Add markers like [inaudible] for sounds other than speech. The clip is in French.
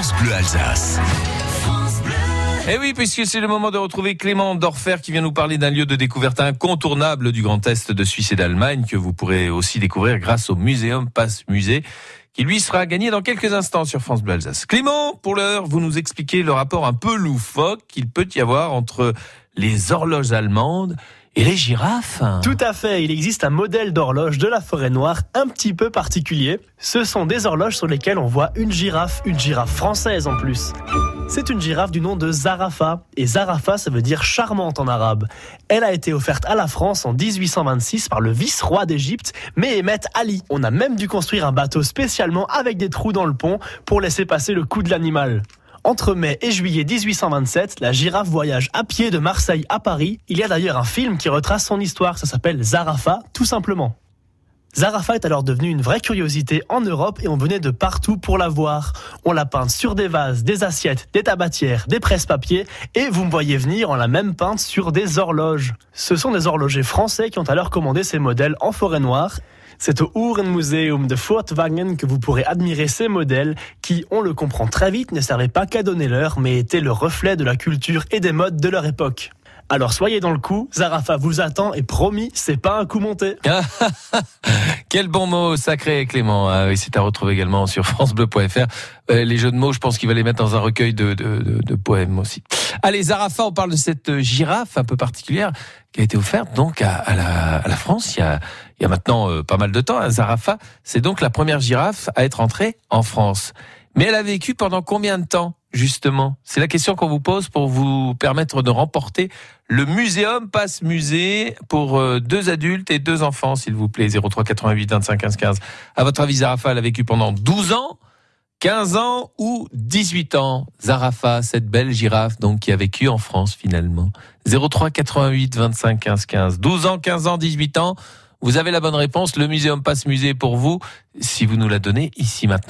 France Bleu Alsace. Eh oui, puisque c'est le moment de retrouver Clément Dorfer qui vient nous parler d'un lieu de découverte incontournable du Grand Est de Suisse et d'Allemagne que vous pourrez aussi découvrir grâce au Muséum Passe Musée qui lui sera gagné dans quelques instants sur France Bleu Alsace. Clément, pour l'heure, vous nous expliquez le rapport un peu loufoque qu'il peut y avoir entre les horloges allemandes et les girafes Tout à fait, il existe un modèle d'horloge de la forêt noire un petit peu particulier. Ce sont des horloges sur lesquelles on voit une girafe, une girafe française en plus. C'est une girafe du nom de Zarafa, et Zarafa ça veut dire charmante en arabe. Elle a été offerte à la France en 1826 par le vice-roi d'Égypte, Mehemet Ali. On a même dû construire un bateau spécialement avec des trous dans le pont pour laisser passer le coup de l'animal. Entre mai et juillet 1827, la girafe voyage à pied de Marseille à Paris. Il y a d'ailleurs un film qui retrace son histoire, ça s'appelle Zarafa, tout simplement. Zarafa est alors devenue une vraie curiosité en Europe et on venait de partout pour la voir. On l'a peinte sur des vases, des assiettes, des tabatières, des presse-papiers et vous me voyez venir, on l'a même peinte sur des horloges. Ce sont des horlogers français qui ont alors commandé ces modèles en forêt noire c'est au Uhrenmuseum de Furtwangen que vous pourrez admirer ces modèles qui, on le comprend très vite, ne servaient pas qu'à donner l'heure, mais étaient le reflet de la culture et des modes de leur époque. Alors soyez dans le coup, Zarafa vous attend et promis, c'est pas un coup monté. [laughs] Quel bon mot sacré Clément. Ah, c'est à retrouver également sur francebleu.fr. Euh, les jeux de mots, je pense qu'il va les mettre dans un recueil de, de, poèmes aussi. Allez, Zarafa, on parle de cette girafe un peu particulière qui a été offerte donc à, la, France il y a maintenant euh, pas mal de temps. Hein. Zarafa, c'est donc la première girafe à être entrée en France. Mais elle a vécu pendant combien de temps justement? C'est la question qu'on vous pose pour vous permettre de remporter le muséum passe musée pour euh, deux adultes et deux enfants, s'il vous plaît. 03 88 25 15 15. À votre avis, Zarafa, elle a vécu pendant 12 ans 15 ans ou 18 ans, Zarafa, cette belle girafe donc qui a vécu en France finalement. 03 88 25 15 15. 12 ans, 15 ans, 18 ans. Vous avez la bonne réponse. Le muséum passe musée pour vous si vous nous la donnez ici maintenant.